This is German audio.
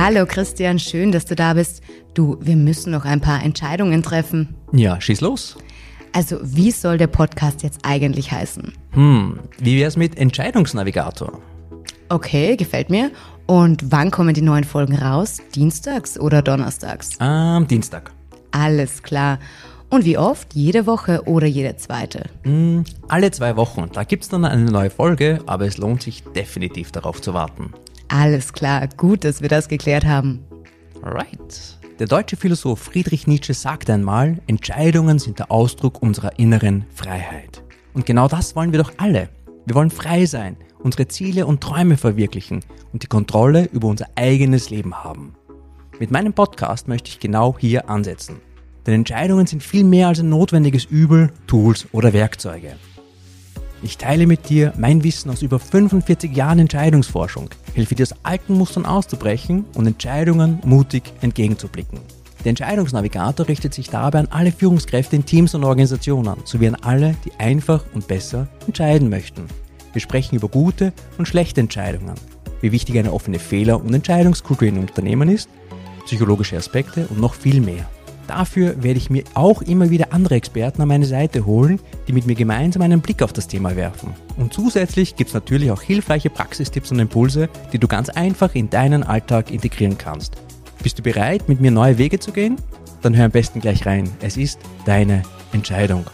Hallo Christian, schön, dass du da bist. Du, wir müssen noch ein paar Entscheidungen treffen. Ja, schieß los. Also, wie soll der Podcast jetzt eigentlich heißen? Hm, wie wär's mit Entscheidungsnavigator? Okay, gefällt mir. Und wann kommen die neuen Folgen raus? Dienstags oder donnerstags? Am Dienstag. Alles klar. Und wie oft? Jede Woche oder jede zweite? Hm, alle zwei Wochen. Da gibt's dann eine neue Folge, aber es lohnt sich definitiv darauf zu warten. Alles klar, gut, dass wir das geklärt haben. Alright. Der deutsche Philosoph Friedrich Nietzsche sagte einmal, Entscheidungen sind der Ausdruck unserer inneren Freiheit. Und genau das wollen wir doch alle. Wir wollen frei sein, unsere Ziele und Träume verwirklichen und die Kontrolle über unser eigenes Leben haben. Mit meinem Podcast möchte ich genau hier ansetzen. Denn Entscheidungen sind viel mehr als ein notwendiges Übel, Tools oder Werkzeuge. Ich teile mit dir mein Wissen aus über 45 Jahren Entscheidungsforschung, helfe dir aus alten Mustern auszubrechen und Entscheidungen mutig entgegenzublicken. Der Entscheidungsnavigator richtet sich dabei an alle Führungskräfte in Teams und Organisationen sowie an alle, die einfach und besser entscheiden möchten. Wir sprechen über gute und schlechte Entscheidungen, wie wichtig eine offene Fehler- und Entscheidungskultur in Unternehmen ist, psychologische Aspekte und noch viel mehr. Dafür werde ich mir auch immer wieder andere Experten an meine Seite holen, die mit mir gemeinsam einen Blick auf das Thema werfen. Und zusätzlich gibt es natürlich auch hilfreiche Praxistipps und Impulse, die du ganz einfach in deinen Alltag integrieren kannst. Bist du bereit, mit mir neue Wege zu gehen? Dann hör am besten gleich rein. Es ist deine Entscheidung.